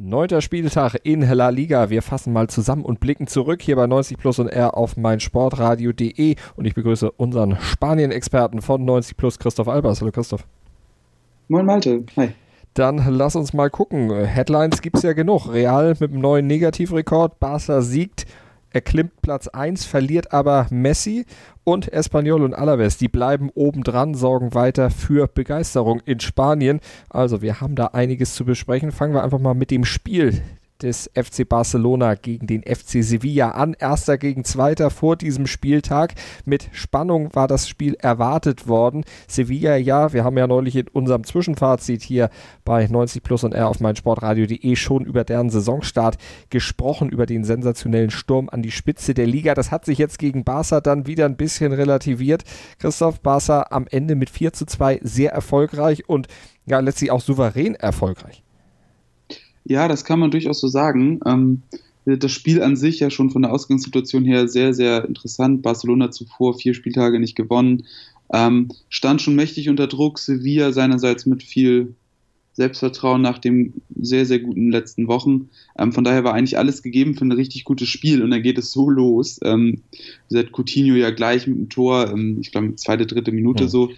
Neunter Spieltag in La Liga. Wir fassen mal zusammen und blicken zurück hier bei 90 Plus und R auf meinsportradio.de und ich begrüße unseren Spanien-Experten von 90 Plus, Christoph Albers. Hallo Christoph. Moin Malte. Hi. Dann lass uns mal gucken. Headlines gibt es ja genug. Real mit einem neuen Negativrekord. Barca siegt er klimmt Platz 1, verliert aber Messi und Espanyol und Alaves. Die bleiben obendran, sorgen weiter für Begeisterung in Spanien. Also wir haben da einiges zu besprechen. Fangen wir einfach mal mit dem Spiel des FC Barcelona gegen den FC Sevilla an. Erster gegen Zweiter vor diesem Spieltag. Mit Spannung war das Spiel erwartet worden. Sevilla, ja, wir haben ja neulich in unserem Zwischenfazit hier bei 90 Plus und R auf meinsportradio.de schon über deren Saisonstart gesprochen, über den sensationellen Sturm an die Spitze der Liga. Das hat sich jetzt gegen Barca dann wieder ein bisschen relativiert. Christoph Barca am Ende mit 4 zu 2 sehr erfolgreich und ja, letztlich auch souverän erfolgreich. Ja, das kann man durchaus so sagen. Ähm, das Spiel an sich ja schon von der Ausgangssituation her sehr, sehr interessant. Barcelona zuvor vier Spieltage nicht gewonnen. Ähm, stand schon mächtig unter Druck. Sevilla seinerseits mit viel Selbstvertrauen nach den sehr, sehr guten letzten Wochen. Ähm, von daher war eigentlich alles gegeben für ein richtig gutes Spiel und dann geht es so los. Ähm, seit Coutinho ja gleich mit dem Tor, ähm, ich glaube, zweite, dritte Minute ja. so,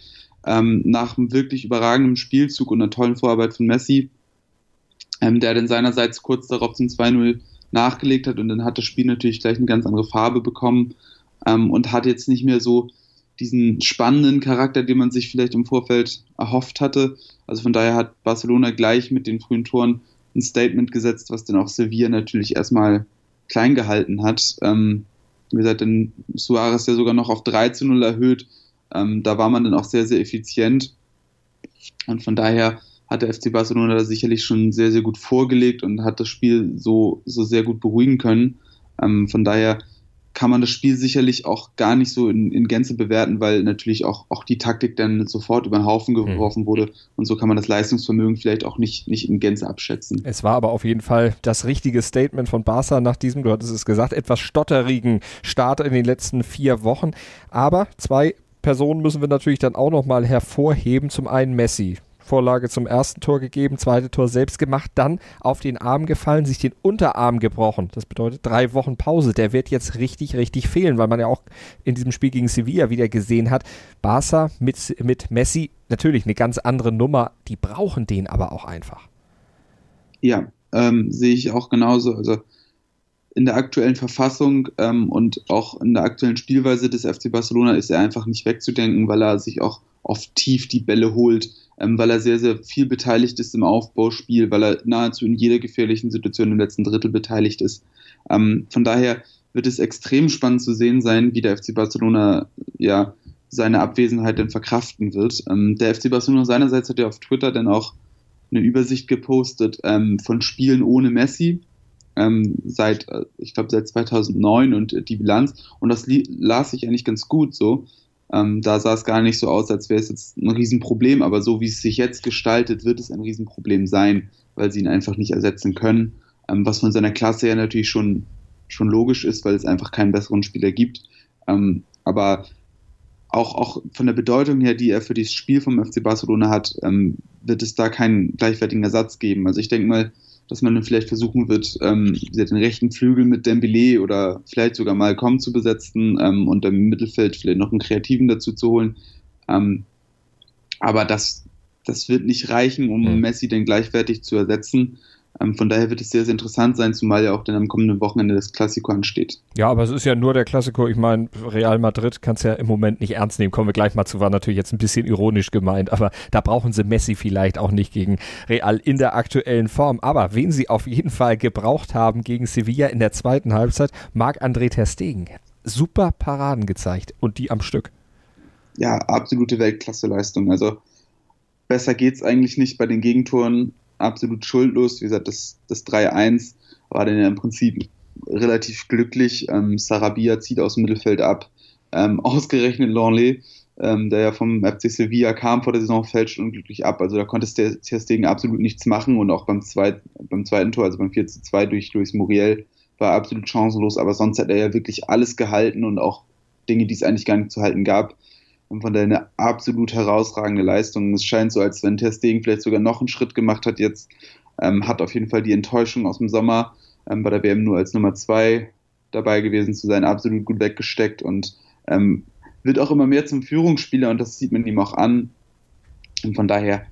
ähm, nach einem wirklich überragenden Spielzug und einer tollen Vorarbeit von Messi ähm, der dann seinerseits kurz darauf zum 2-0 nachgelegt hat und dann hat das Spiel natürlich gleich eine ganz andere Farbe bekommen ähm, und hat jetzt nicht mehr so diesen spannenden Charakter, den man sich vielleicht im Vorfeld erhofft hatte. Also von daher hat Barcelona gleich mit den frühen Toren ein Statement gesetzt, was dann auch Sevilla natürlich erstmal klein gehalten hat. Ähm, wie gesagt, dann Suarez ja sogar noch auf 3 zu 0 erhöht. Ähm, da war man dann auch sehr, sehr effizient. Und von daher hat der FC Barcelona da sicherlich schon sehr, sehr gut vorgelegt und hat das Spiel so, so sehr gut beruhigen können. Ähm, von daher kann man das Spiel sicherlich auch gar nicht so in, in Gänze bewerten, weil natürlich auch, auch die Taktik dann sofort über den Haufen geworfen mhm. wurde und so kann man das Leistungsvermögen vielleicht auch nicht, nicht in Gänze abschätzen. Es war aber auf jeden Fall das richtige Statement von Barca nach diesem, du hattest es gesagt, etwas stotterigen Start in den letzten vier Wochen. Aber zwei Personen müssen wir natürlich dann auch nochmal hervorheben. Zum einen Messi. Vorlage zum ersten Tor gegeben, zweite Tor selbst gemacht, dann auf den Arm gefallen, sich den Unterarm gebrochen. Das bedeutet drei Wochen Pause. Der wird jetzt richtig, richtig fehlen, weil man ja auch in diesem Spiel gegen Sevilla wieder gesehen hat, Barca mit, mit Messi natürlich eine ganz andere Nummer. Die brauchen den aber auch einfach. Ja, ähm, sehe ich auch genauso. Also in der aktuellen Verfassung ähm, und auch in der aktuellen Spielweise des FC Barcelona ist er einfach nicht wegzudenken, weil er sich auch oft tief die Bälle holt, ähm, weil er sehr, sehr viel beteiligt ist im Aufbauspiel, weil er nahezu in jeder gefährlichen Situation im letzten Drittel beteiligt ist. Ähm, von daher wird es extrem spannend zu sehen sein, wie der FC Barcelona ja seine Abwesenheit denn verkraften wird. Ähm, der FC Barcelona seinerseits hat ja auf Twitter dann auch eine Übersicht gepostet ähm, von Spielen ohne Messi ähm, seit, äh, ich glaube, seit 2009 und äh, die Bilanz. Und das las ich eigentlich ganz gut so. Ähm, da sah es gar nicht so aus, als wäre es jetzt ein Riesenproblem, aber so wie es sich jetzt gestaltet, wird es ein Riesenproblem sein, weil sie ihn einfach nicht ersetzen können. Ähm, was von seiner Klasse ja natürlich schon, schon logisch ist, weil es einfach keinen besseren Spieler gibt. Ähm, aber auch, auch von der Bedeutung her, die er für dieses Spiel vom FC Barcelona hat, ähm, wird es da keinen gleichwertigen Ersatz geben. Also ich denke mal, dass man dann vielleicht versuchen wird, ähm, den rechten Flügel mit Dembele oder vielleicht sogar Malcolm zu besetzen ähm, und im Mittelfeld vielleicht noch einen Kreativen dazu zu holen. Ähm, aber das, das wird nicht reichen, um mhm. Messi dann gleichwertig zu ersetzen. Ähm, von daher wird es sehr, sehr interessant sein, zumal ja auch dann am kommenden Wochenende das Klassiko ansteht. Ja, aber es ist ja nur der Klassiko. Ich meine, Real Madrid kann es ja im Moment nicht ernst nehmen. Kommen wir gleich mal zu, war natürlich jetzt ein bisschen ironisch gemeint, aber da brauchen sie Messi vielleicht auch nicht gegen Real in der aktuellen Form. Aber wen sie auf jeden Fall gebraucht haben gegen Sevilla in der zweiten Halbzeit, Marc-André Ter Stegen. Super Paraden gezeigt und die am Stück. Ja, absolute Weltklasseleistung. Also besser geht es eigentlich nicht bei den Gegentoren absolut schuldlos. Wie gesagt, das, das 3-1 war dann ja im Prinzip relativ glücklich. Ähm, Sarabia zieht aus dem Mittelfeld ab. Ähm, ausgerechnet Longley, ähm, der ja vom FC Sevilla kam vor der Saison, fälscht unglücklich ab. Also da konnte Ter Stegen absolut nichts machen und auch beim, zweit, beim zweiten Tor, also beim 4 2 durch Luis Muriel, war absolut chancenlos, aber sonst hat er ja wirklich alles gehalten und auch Dinge, die es eigentlich gar nicht zu halten gab. Und von daher eine absolut herausragende Leistung. Es scheint so, als wenn Ter Stegen vielleicht sogar noch einen Schritt gemacht hat jetzt. Ähm, hat auf jeden Fall die Enttäuschung aus dem Sommer ähm, bei der WM nur als Nummer zwei dabei gewesen zu sein, absolut gut weggesteckt und ähm, wird auch immer mehr zum Führungsspieler und das sieht man ihm auch an. Und von daher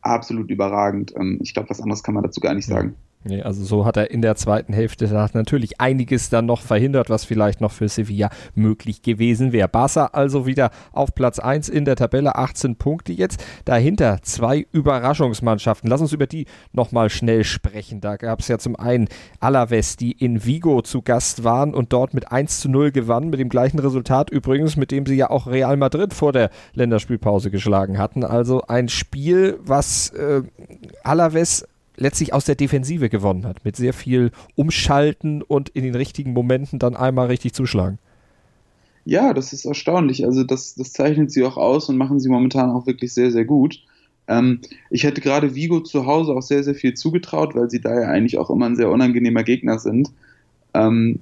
absolut überragend. Ähm, ich glaube, was anderes kann man dazu gar nicht sagen. Nee, also so hat er in der zweiten Hälfte natürlich einiges dann noch verhindert, was vielleicht noch für Sevilla möglich gewesen wäre. Barca also wieder auf Platz 1 in der Tabelle, 18 Punkte jetzt. Dahinter zwei Überraschungsmannschaften. Lass uns über die nochmal schnell sprechen. Da gab es ja zum einen Alaves, die in Vigo zu Gast waren und dort mit 1 zu 0 gewannen, mit dem gleichen Resultat übrigens, mit dem sie ja auch Real Madrid vor der Länderspielpause geschlagen hatten. Also ein Spiel, was äh, Alaves letztlich aus der Defensive gewonnen hat, mit sehr viel Umschalten und in den richtigen Momenten dann einmal richtig zuschlagen. Ja, das ist erstaunlich. Also das, das zeichnet sie auch aus und machen sie momentan auch wirklich sehr, sehr gut. Ähm, ich hätte gerade Vigo zu Hause auch sehr, sehr viel zugetraut, weil sie da ja eigentlich auch immer ein sehr unangenehmer Gegner sind. Ähm,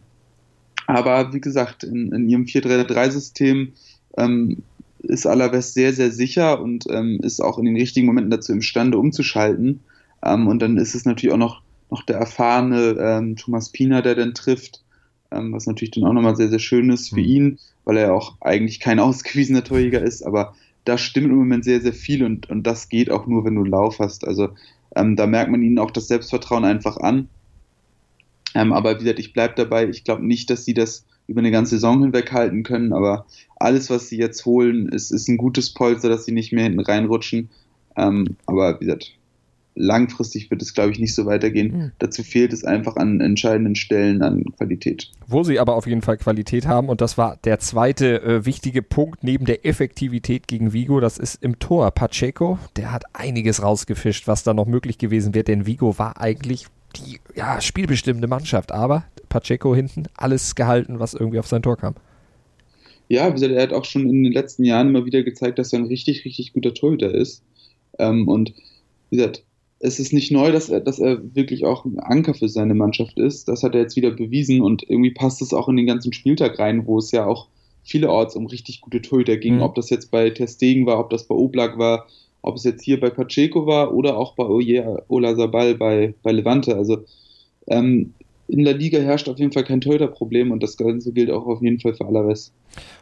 aber wie gesagt, in, in ihrem 4-3-3-System ähm, ist Alaves sehr, sehr sicher und ähm, ist auch in den richtigen Momenten dazu imstande umzuschalten. Ähm, und dann ist es natürlich auch noch, noch der erfahrene ähm, Thomas Pina, der dann trifft, ähm, was natürlich dann auch nochmal sehr, sehr schön ist für mhm. ihn, weil er ja auch eigentlich kein ausgewiesener Torjäger ist, aber da stimmt im Moment sehr, sehr viel und, und das geht auch nur, wenn du Lauf hast. Also ähm, da merkt man ihnen auch das Selbstvertrauen einfach an. Ähm, aber wie gesagt, ich bleibe dabei. Ich glaube nicht, dass sie das über eine ganze Saison hinweg halten können, aber alles, was sie jetzt holen, ist, ist ein gutes Polster, dass sie nicht mehr hinten reinrutschen. Ähm, aber wie gesagt, langfristig wird es, glaube ich, nicht so weitergehen. Mhm. Dazu fehlt es einfach an entscheidenden Stellen an Qualität. Wo sie aber auf jeden Fall Qualität haben, und das war der zweite äh, wichtige Punkt neben der Effektivität gegen Vigo, das ist im Tor. Pacheco, der hat einiges rausgefischt, was da noch möglich gewesen wäre, denn Vigo war eigentlich die ja, spielbestimmende Mannschaft, aber Pacheco hinten alles gehalten, was irgendwie auf sein Tor kam. Ja, wie gesagt, er hat auch schon in den letzten Jahren immer wieder gezeigt, dass er ein richtig, richtig guter Torhüter ist. Ähm, und wie gesagt, es ist nicht neu, dass er, dass er wirklich auch ein Anker für seine Mannschaft ist. Das hat er jetzt wieder bewiesen und irgendwie passt es auch in den ganzen Spieltag rein, wo es ja auch vielerorts um richtig gute Torhüter ging. Mhm. Ob das jetzt bei Testegen war, ob das bei Oblak war, ob es jetzt hier bei Pacheco war oder auch bei Ola Sabal bei, bei Levante. Also ähm, in der Liga herrscht auf jeden Fall kein Torhüterproblem und das Ganze gilt auch auf jeden Fall für Alaves.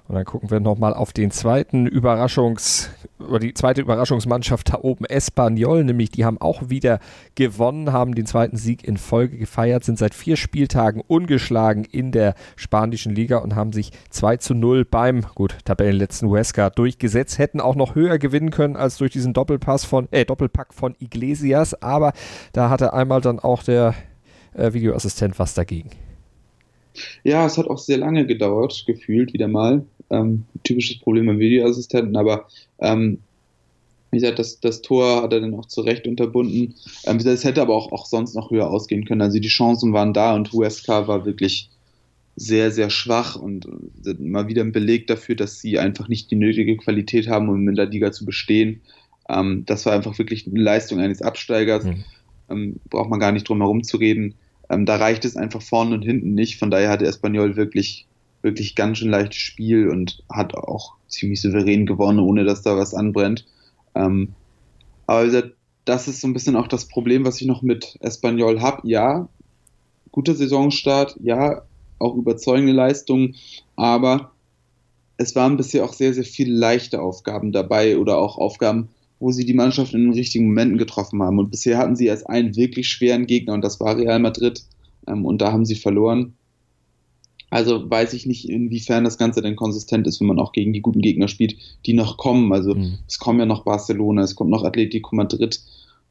Und dann gucken wir nochmal auf den zweiten Überraschungs, oder die zweite Überraschungsmannschaft da oben, Espanyol, nämlich die haben auch wieder gewonnen, haben den zweiten Sieg in Folge gefeiert, sind seit vier Spieltagen ungeschlagen in der spanischen Liga und haben sich 2 zu 0 beim, gut, Tabellenletzten Huesca durchgesetzt, hätten auch noch höher gewinnen können als durch diesen Doppelpass von, äh, Doppelpack von Iglesias, aber da hatte einmal dann auch der äh, Videoassistent was dagegen. Ja, es hat auch sehr lange gedauert, gefühlt wieder mal. Ähm, typisches Problem beim Videoassistenten, aber ähm, wie gesagt, das, das Tor hat er dann auch zurecht unterbunden. Ähm, es hätte aber auch, auch sonst noch höher ausgehen können. Also die Chancen waren da und Huesca war wirklich sehr, sehr schwach und äh, mal wieder ein Beleg dafür, dass sie einfach nicht die nötige Qualität haben, um in der Liga zu bestehen. Ähm, das war einfach wirklich eine Leistung eines Absteigers. Mhm. Ähm, braucht man gar nicht drum herum zu reden. Ähm, da reicht es einfach vorne und hinten nicht. Von daher hatte Espanyol wirklich, wirklich ganz schön leichtes Spiel und hat auch ziemlich souverän gewonnen, ohne dass da was anbrennt. Ähm, aber das ist so ein bisschen auch das Problem, was ich noch mit Espanyol habe. Ja, guter Saisonstart, ja, auch überzeugende Leistungen, aber es waren bisher auch sehr, sehr viele leichte Aufgaben dabei oder auch Aufgaben, wo sie die Mannschaft in den richtigen Momenten getroffen haben. Und bisher hatten sie erst einen wirklich schweren Gegner und das war Real Madrid. Ähm, und da haben sie verloren. Also weiß ich nicht, inwiefern das Ganze denn konsistent ist, wenn man auch gegen die guten Gegner spielt, die noch kommen. Also mhm. es kommen ja noch Barcelona, es kommt noch Atletico Madrid,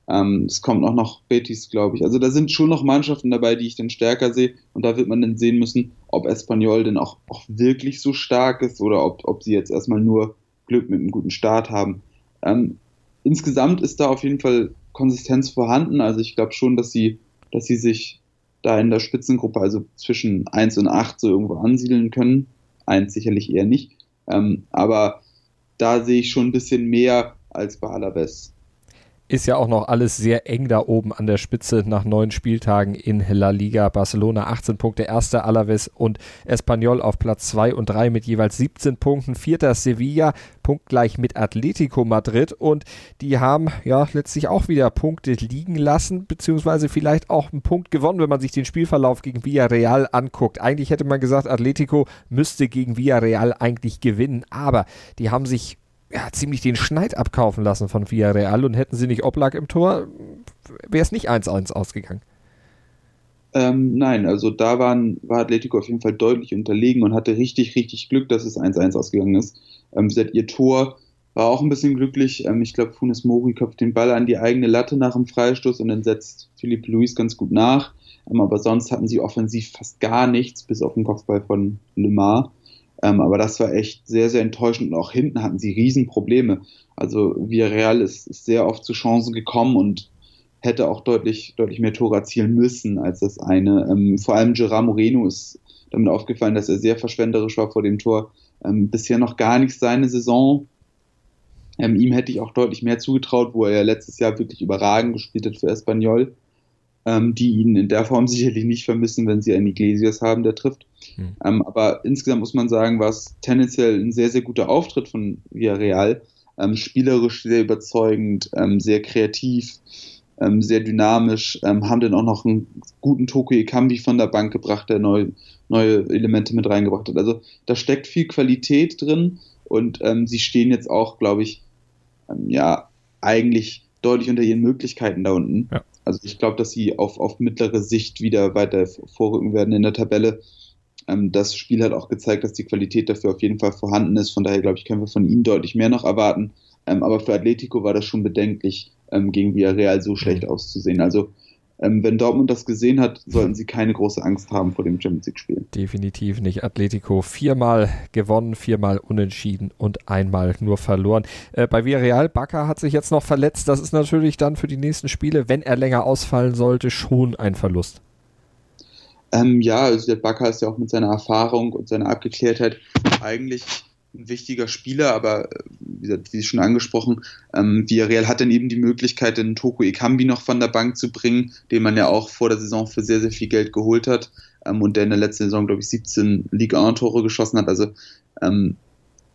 ähm, es kommt auch noch Betis, glaube ich. Also da sind schon noch Mannschaften dabei, die ich dann stärker sehe. Und da wird man dann sehen müssen, ob Espanyol denn auch, auch wirklich so stark ist oder ob, ob sie jetzt erstmal nur Glück mit einem guten Start haben. Ähm, insgesamt ist da auf jeden Fall Konsistenz vorhanden. Also ich glaube schon, dass sie, dass sie sich da in der Spitzengruppe, also zwischen 1 und 8 so irgendwo ansiedeln können. 1 sicherlich eher nicht. Ähm, aber da sehe ich schon ein bisschen mehr als bei Alaves ist ja auch noch alles sehr eng da oben an der Spitze nach neun Spieltagen in La Liga. Barcelona 18 Punkte, erster Alaves und Espanyol auf Platz 2 und 3 mit jeweils 17 Punkten. Vierter Sevilla, punktgleich mit Atletico Madrid und die haben ja letztlich auch wieder Punkte liegen lassen, beziehungsweise vielleicht auch einen Punkt gewonnen, wenn man sich den Spielverlauf gegen Villarreal anguckt. Eigentlich hätte man gesagt, Atletico müsste gegen Villarreal eigentlich gewinnen, aber die haben sich ja, ziemlich den Schneid abkaufen lassen von Villarreal und hätten sie nicht Oblak im Tor, wäre es nicht 1-1 ausgegangen. Ähm, nein, also da waren, war Atletico auf jeden Fall deutlich unterlegen und hatte richtig, richtig Glück, dass es 1-1 ausgegangen ist. Ähm, sie ihr Tor war auch ein bisschen glücklich. Ähm, ich glaube, Funes Mori köpft den Ball an die eigene Latte nach dem Freistoß und dann setzt Philippe Luis ganz gut nach. Ähm, aber sonst hatten sie offensiv fast gar nichts, bis auf den Kopfball von Lemar. Ähm, aber das war echt sehr, sehr enttäuschend und auch hinten hatten sie Riesenprobleme. Also Villarreal ist, ist sehr oft zu Chancen gekommen und hätte auch deutlich, deutlich mehr Tore erzielen müssen als das eine. Ähm, vor allem Gerard Moreno ist damit aufgefallen, dass er sehr verschwenderisch war vor dem Tor. Ähm, bisher noch gar nicht seine Saison. Ähm, ihm hätte ich auch deutlich mehr zugetraut, wo er ja letztes Jahr wirklich überragend gespielt hat für Espanyol ähm, die ihn in der Form sicherlich nicht vermissen, wenn sie einen Iglesias haben, der trifft. Mhm. Ähm, aber insgesamt muss man sagen, war es tendenziell ein sehr, sehr guter Auftritt von Villarreal. Ähm, spielerisch sehr überzeugend, ähm, sehr kreativ, ähm, sehr dynamisch, ähm, haben dann auch noch einen guten Toko Ekambi von der Bank gebracht, der neue, neue Elemente mit reingebracht hat. Also da steckt viel Qualität drin und sie stehen jetzt auch, glaube ich, ja, eigentlich deutlich unter ihren Möglichkeiten da unten. Ja. Also ich glaube, dass sie auf, auf mittlere Sicht wieder weiter vorrücken werden in der Tabelle. Ähm, das Spiel hat auch gezeigt, dass die Qualität dafür auf jeden Fall vorhanden ist. Von daher, glaube ich, können wir von ihnen deutlich mehr noch erwarten. Ähm, aber für Atletico war das schon bedenklich, ähm, gegen Villarreal so schlecht mhm. auszusehen. Also ähm, wenn Dortmund das gesehen hat, sollten sie keine große Angst haben vor dem Champions League-Spiel. Definitiv nicht. Atletico viermal gewonnen, viermal unentschieden und einmal nur verloren. Äh, bei Villarreal, Bakker hat sich jetzt noch verletzt. Das ist natürlich dann für die nächsten Spiele, wenn er länger ausfallen sollte, schon ein Verlust. Ähm, ja, also der Bakker ist ja auch mit seiner Erfahrung und seiner Abgeklärtheit eigentlich ein wichtiger Spieler, aber äh, wie, gesagt, wie schon angesprochen, ähm, Villarreal hat dann eben die Möglichkeit, den Toko Ekambi noch von der Bank zu bringen, den man ja auch vor der Saison für sehr, sehr viel Geld geholt hat ähm, und der in der letzten Saison, glaube ich, 17 Liga 1 Tore geschossen hat. Also ähm,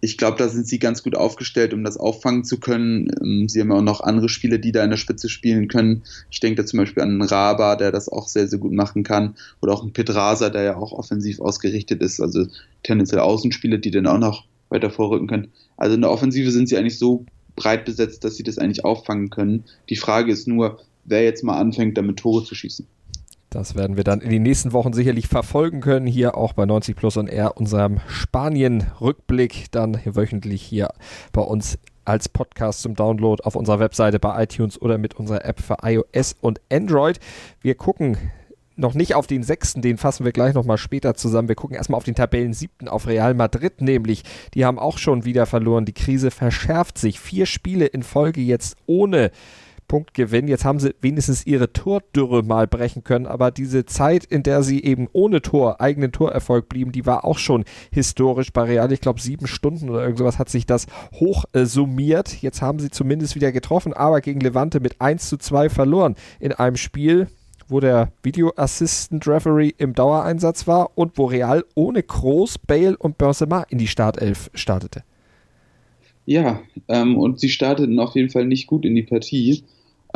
ich glaube, da sind sie ganz gut aufgestellt, um das auffangen zu können. Ähm, sie haben auch noch andere Spieler, die da in der Spitze spielen können. Ich denke da zum Beispiel an einen Raba, der das auch sehr, sehr gut machen kann. Oder auch einen Pedrasa, der ja auch offensiv ausgerichtet ist. Also tendenziell Außenspieler, die dann auch noch weiter vorrücken können. Also in der Offensive sind sie eigentlich so breit besetzt, dass sie das eigentlich auffangen können. Die Frage ist nur, wer jetzt mal anfängt, damit Tore zu schießen. Das werden wir dann in den nächsten Wochen sicherlich verfolgen können. Hier auch bei 90 Plus und R, unserem Spanien-Rückblick, dann wöchentlich hier bei uns als Podcast zum Download auf unserer Webseite bei iTunes oder mit unserer App für iOS und Android. Wir gucken noch nicht auf den sechsten, den fassen wir gleich nochmal später zusammen. Wir gucken erstmal auf den Tabellen siebten, auf Real Madrid nämlich. Die haben auch schon wieder verloren. Die Krise verschärft sich. Vier Spiele in Folge jetzt ohne Punktgewinn. Jetzt haben sie wenigstens ihre Tordürre mal brechen können, aber diese Zeit, in der sie eben ohne Tor, eigenen Torerfolg blieben, die war auch schon historisch bei Real. Ich glaube, sieben Stunden oder irgendwas hat sich das hoch äh, summiert. Jetzt haben sie zumindest wieder getroffen, aber gegen Levante mit 1 zu 2 verloren in einem Spiel, wo der Video Assistant Referee im Dauereinsatz war und wo Real ohne Kroos, Bale und Benzema in die Startelf startete. Ja, ähm, und sie starteten auf jeden Fall nicht gut in die Partie.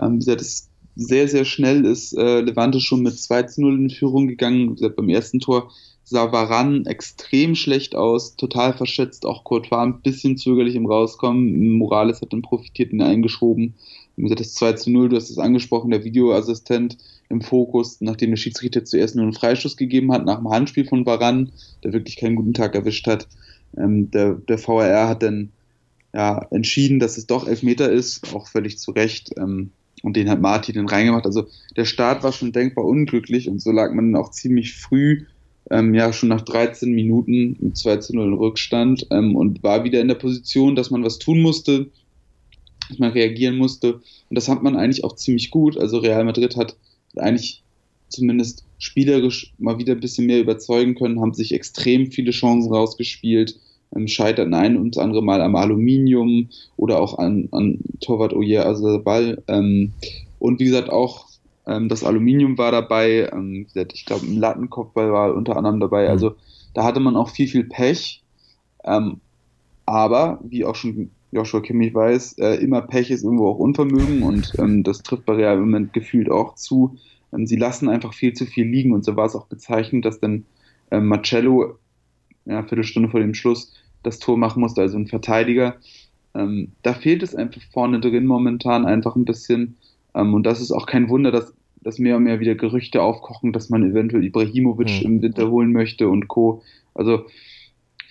Ähm, wie gesagt, es sehr, sehr schnell ist äh, Levante schon mit 2 zu 0 in Führung gegangen. Wie gesagt, beim ersten Tor sah Varan extrem schlecht aus, total verschätzt. Auch Courtois ein bisschen zögerlich im Rauskommen. Morales hat dann profitiert und eingeschoben. Das 2 zu 0, du hast es angesprochen, der Videoassistent im Fokus, nachdem der Schiedsrichter zuerst nur einen Freistoß gegeben hat, nach dem Handspiel von Baran, der wirklich keinen guten Tag erwischt hat. Ähm, der, der VRR hat dann ja, entschieden, dass es doch Elfmeter ist, auch völlig zu Recht. Ähm, und den hat Martin dann reingemacht. Also der Start war schon denkbar unglücklich und so lag man auch ziemlich früh, ähm, ja schon nach 13 Minuten mit 2 zu 0 in Rückstand ähm, und war wieder in der Position, dass man was tun musste. dass man reagieren musste. Und das hat man eigentlich auch ziemlich gut. Also Real Madrid hat eigentlich zumindest spielerisch mal wieder ein bisschen mehr überzeugen können, haben sich extrem viele Chancen rausgespielt, ähm, scheiterten ein und andere Mal am Aluminium oder auch an, an Torwart Oyer Azabal. Ähm, und wie gesagt, auch ähm, das Aluminium war dabei. Ähm, ich glaube, ein Lattenkopfball war unter anderem dabei. Mhm. Also da hatte man auch viel, viel Pech. Ähm, aber, wie auch schon Joshua Kimmich weiß, äh, immer Pech ist irgendwo auch Unvermögen und ähm, das trifft bei Real im Moment gefühlt auch zu. Ähm, sie lassen einfach viel zu viel liegen und so war es auch bezeichnend, dass dann ähm, Marcello ja, eine Viertelstunde vor dem Schluss das Tor machen musste, also ein Verteidiger. Ähm, da fehlt es einfach vorne drin momentan einfach ein bisschen. Ähm, und das ist auch kein Wunder, dass, dass mehr und mehr wieder Gerüchte aufkochen, dass man eventuell Ibrahimovic mhm. im Winter holen möchte und Co. Also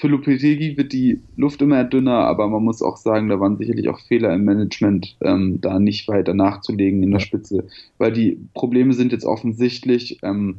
für Lupetegi wird die Luft immer dünner, aber man muss auch sagen, da waren sicherlich auch Fehler im Management, ähm, da nicht weiter nachzulegen in der Spitze, weil die Probleme sind jetzt offensichtlich ähm,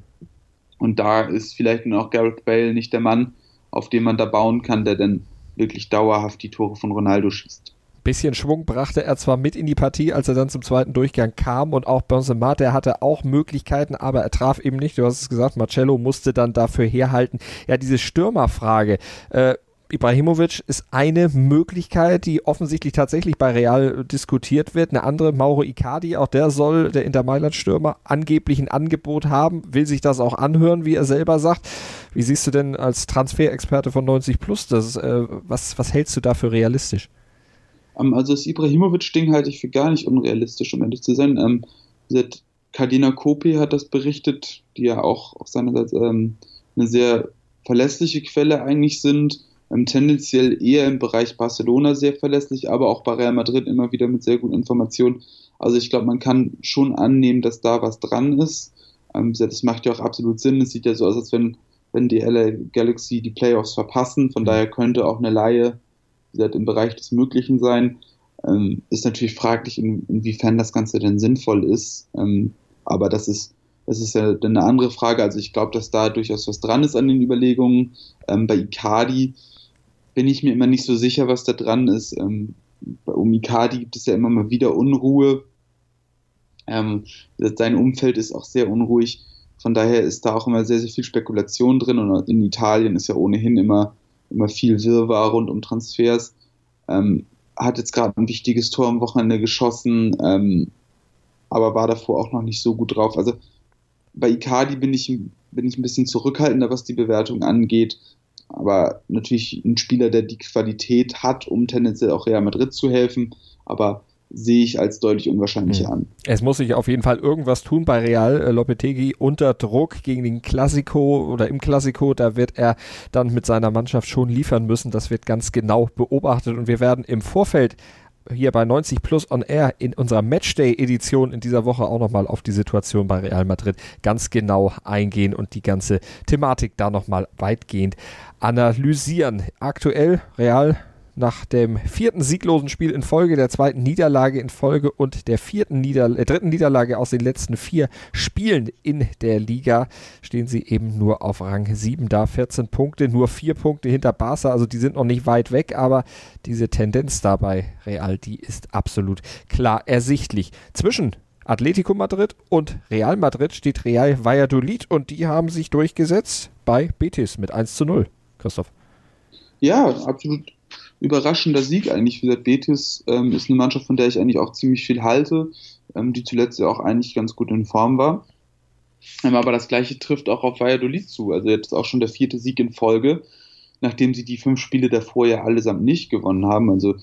und da ist vielleicht nur auch Gareth Bale nicht der Mann, auf den man da bauen kann, der dann wirklich dauerhaft die Tore von Ronaldo schießt. Bisschen Schwung brachte er zwar mit in die Partie, als er dann zum zweiten Durchgang kam und auch Benzema, der hatte auch Möglichkeiten, aber er traf eben nicht. Du hast es gesagt, Marcello musste dann dafür herhalten. Ja, diese Stürmerfrage. Äh, Ibrahimovic ist eine Möglichkeit, die offensichtlich tatsächlich bei Real diskutiert wird. Eine andere, Mauro Icardi, auch der soll, der Inter Mailand-Stürmer, angeblich ein Angebot haben, will sich das auch anhören, wie er selber sagt. Wie siehst du denn als Transferexperte von 90 Plus das? Äh, was, was hältst du da für realistisch? Ähm, also das Ibrahimovic-Ding halte ich für gar nicht unrealistisch, um ehrlich zu sein. Ähm, Kardina Kopi hat das berichtet, die ja auch auf seinerseits ähm, eine sehr verlässliche Quelle eigentlich sind. Ähm, tendenziell eher im Bereich Barcelona sehr verlässlich, aber auch bei Real Madrid immer wieder mit sehr guten Informationen. Also ich glaube, man kann schon annehmen, dass da was dran ist. Ähm, das macht ja auch absolut Sinn. Es sieht ja so aus, als wenn, wenn die LA Galaxy die Playoffs verpassen. Von daher könnte auch eine Laie gesagt, im Bereich des Möglichen sein. Ähm, ist natürlich fraglich, in, inwiefern das Ganze denn sinnvoll ist. Aber das ist, das ist ja eine andere Frage. Also ich glaube, dass da durchaus was dran ist an den Überlegungen. Ähm, bei Icardi bin ich mir immer nicht so sicher, was da dran ist. Ähm, um Icardi gibt es ja immer mal wieder Unruhe. Ähm, sein Umfeld ist auch sehr unruhig. Von daher ist da auch immer sehr, sehr viel Spekulation drin. Und in Italien ist ja ohnehin immer immer viel Wirrwarr rund um Transfers. Ähm, hat jetzt gerade ein wichtiges Tor am Wochenende geschossen, ähm, aber war davor auch noch nicht so gut drauf. Also bei Icardi bin ich, bin ich ein bisschen zurückhaltender, was die Bewertung angeht. Aber natürlich ein Spieler, der die Qualität hat, um tendenziell auch Real Madrid zu helfen. Aber sehe ich als deutlich unwahrscheinlicher mhm. an. Es muss sich auf jeden Fall irgendwas tun bei Real. Äh, Lopetegi unter Druck gegen den Classico oder im Classico. Da wird er dann mit seiner Mannschaft schon liefern müssen. Das wird ganz genau beobachtet und wir werden im Vorfeld hier bei 90 Plus on Air in unserer Matchday-Edition in dieser Woche auch nochmal auf die Situation bei Real Madrid ganz genau eingehen und die ganze Thematik da nochmal weitgehend analysieren. Aktuell Real nach dem vierten sieglosen Spiel in Folge, der zweiten Niederlage in Folge und der vierten Nieder äh, dritten Niederlage aus den letzten vier Spielen in der Liga stehen sie eben nur auf Rang 7 da. 14 Punkte, nur vier Punkte hinter Barca, also die sind noch nicht weit weg, aber diese Tendenz dabei, Real, die ist absolut klar ersichtlich. Zwischen Atletico Madrid und Real Madrid steht Real Valladolid und die haben sich durchgesetzt bei Betis mit 1 zu 0. Christoph. Ja, absolut überraschender Sieg eigentlich. Wie gesagt, Betis ähm, ist eine Mannschaft, von der ich eigentlich auch ziemlich viel halte, ähm, die zuletzt ja auch eigentlich ganz gut in Form war. Ähm, aber das gleiche trifft auch auf Valladolid zu. Also jetzt auch schon der vierte Sieg in Folge, nachdem sie die fünf Spiele davor ja allesamt nicht gewonnen haben. Also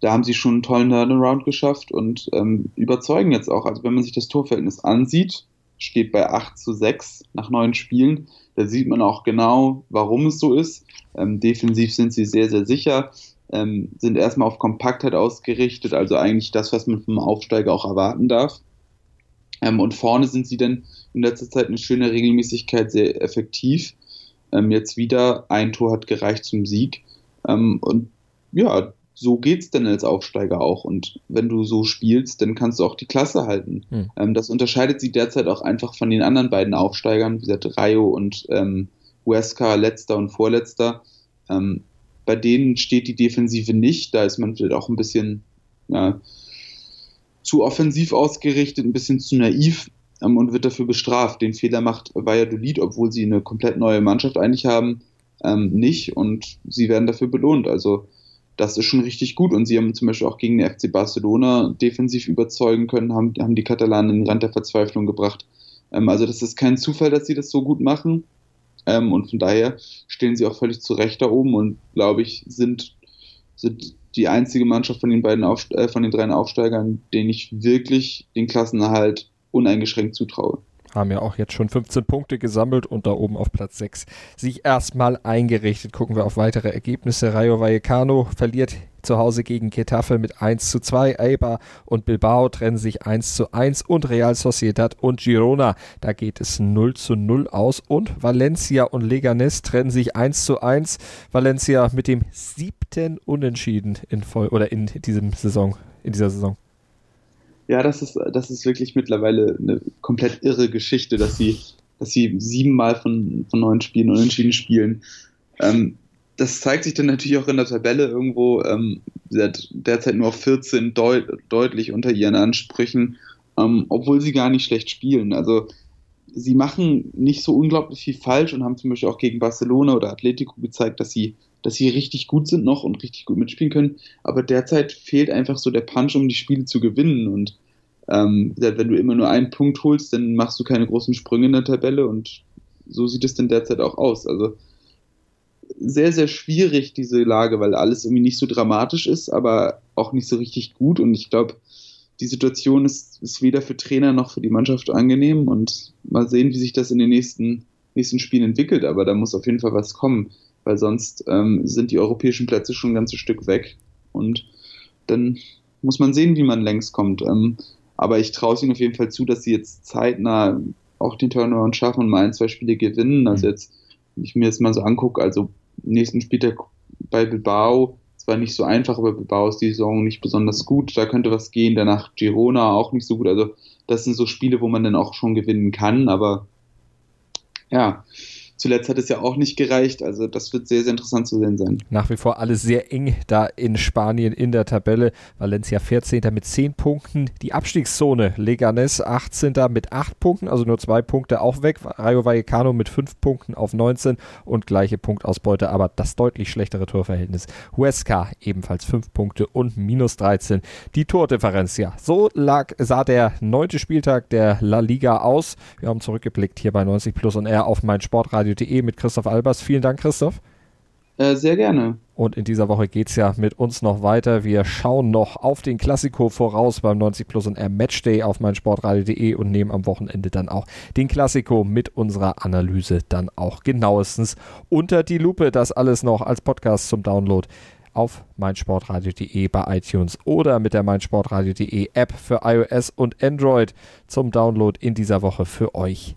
da haben sie schon einen tollen Turnaround geschafft und ähm, überzeugen jetzt auch. Also wenn man sich das Torverhältnis ansieht, steht bei 8 zu 6 nach neun Spielen. Da sieht man auch genau, warum es so ist. Ähm, defensiv sind sie sehr, sehr sicher ähm, sind erstmal auf Kompaktheit ausgerichtet, also eigentlich das, was man vom Aufsteiger auch erwarten darf. Ähm, und vorne sind sie dann in letzter Zeit eine schöne Regelmäßigkeit sehr effektiv. Ähm, jetzt wieder ein Tor hat gereicht zum Sieg. Ähm, und ja, so geht's dann als Aufsteiger auch. Und wenn du so spielst, dann kannst du auch die Klasse halten. Hm. das unterscheidet sie derzeit auch einfach von den anderen beiden Aufsteigern, wie gesagt, Rayo und ähm, Huesca, letzter und vorletzter. Ähm, bei denen steht die Defensive nicht. Da ist man vielleicht auch ein bisschen ja, zu offensiv ausgerichtet, ein bisschen zu naiv ähm, und wird dafür bestraft. Den Fehler macht Valladolid, obwohl sie eine komplett neue Mannschaft eigentlich haben, ähm, nicht und sie werden dafür belohnt. Also das ist schon richtig gut und sie haben zum Beispiel auch gegen den FC Barcelona defensiv überzeugen können, haben, haben die Katalanen in den Rand der Verzweiflung gebracht. Ähm, also das ist kein Zufall, dass sie das so gut machen ähm, und von daher stehen sie auch völlig zu Recht da oben und glaube ich sind, sind die einzige Mannschaft von den beiden Auf, äh, von den drei Aufsteigern, denen ich wirklich den Klassenerhalt uneingeschränkt zutraue haben ja auch jetzt schon 15 Punkte gesammelt und da oben auf Platz 6 sich erstmal eingerichtet. Gucken wir auf weitere Ergebnisse. Rayo Vallecano verliert zu Hause gegen Getafe mit 1 zu 2. Eibar und Bilbao trennen sich 1 zu 1 und Real Sociedad und Girona, da geht es 0 zu 0 aus und Valencia und Leganes trennen sich 1 zu 1. Valencia mit dem siebten Unentschieden in voll oder in diesem Saison, in dieser Saison. Ja, das ist, das ist wirklich mittlerweile eine komplett irre Geschichte, dass sie, dass sie siebenmal von, von neun Spielen unentschieden spielen. Ähm, das zeigt sich dann natürlich auch in der Tabelle irgendwo. Ähm, derzeit nur auf 14 deut deutlich unter ihren Ansprüchen, ähm, obwohl sie gar nicht schlecht spielen. Also sie machen nicht so unglaublich viel falsch und haben zum Beispiel auch gegen Barcelona oder Atletico gezeigt, dass sie dass sie richtig gut sind noch und richtig gut mitspielen können. Aber derzeit fehlt einfach so der Punch, um die Spiele zu gewinnen. Und ähm, wenn du immer nur einen Punkt holst, dann machst du keine großen Sprünge in der Tabelle und so sieht es denn derzeit auch aus. Also sehr, sehr schwierig, diese Lage, weil alles irgendwie nicht so dramatisch ist, aber auch nicht so richtig gut. Und ich glaube, die Situation ist, ist weder für Trainer noch für die Mannschaft angenehm. Und mal sehen, wie sich das in den nächsten, nächsten Spielen entwickelt. Aber da muss auf jeden Fall was kommen weil sonst ähm, sind die europäischen Plätze schon ein ganzes Stück weg. Und dann muss man sehen, wie man längst kommt. Ähm, aber ich traue es ihnen auf jeden Fall zu, dass sie jetzt zeitnah auch den Turnaround schaffen und mal ein, zwei Spiele gewinnen. Also mhm. jetzt, wenn ich mir das mal so angucke, also nächsten Spieltag bei Bilbao, zwar nicht so einfach, aber Bilbao ist die Saison nicht besonders gut. Da könnte was gehen. Danach Girona auch nicht so gut. Also das sind so Spiele, wo man dann auch schon gewinnen kann. Aber ja, Zuletzt hat es ja auch nicht gereicht. Also das wird sehr, sehr interessant zu sehen sein. Nach wie vor alles sehr eng da in Spanien in der Tabelle. Valencia 14. mit 10 Punkten. Die Abstiegszone Leganes 18. mit 8 Punkten, also nur 2 Punkte auch weg. Rayo Vallecano mit 5 Punkten auf 19 und gleiche Punktausbeute, aber das deutlich schlechtere Torverhältnis. Huesca ebenfalls 5 Punkte und minus 13. Die Tordifferenz, ja. So lag, sah der neunte Spieltag der La Liga aus. Wir haben zurückgeblickt hier bei 90 Plus und R auf mein Sportradio radio.de mit Christoph Albers. Vielen Dank, Christoph. Äh, sehr gerne. Und in dieser Woche geht es ja mit uns noch weiter. Wir schauen noch auf den Klassiko voraus beim 90 Plus und R Matchday auf meinsportradio.de und nehmen am Wochenende dann auch den Klassiko mit unserer Analyse dann auch genauestens unter die Lupe. Das alles noch als Podcast zum Download auf meinsportradio.de bei iTunes oder mit der meinsportradio.de App für iOS und Android zum Download in dieser Woche für euch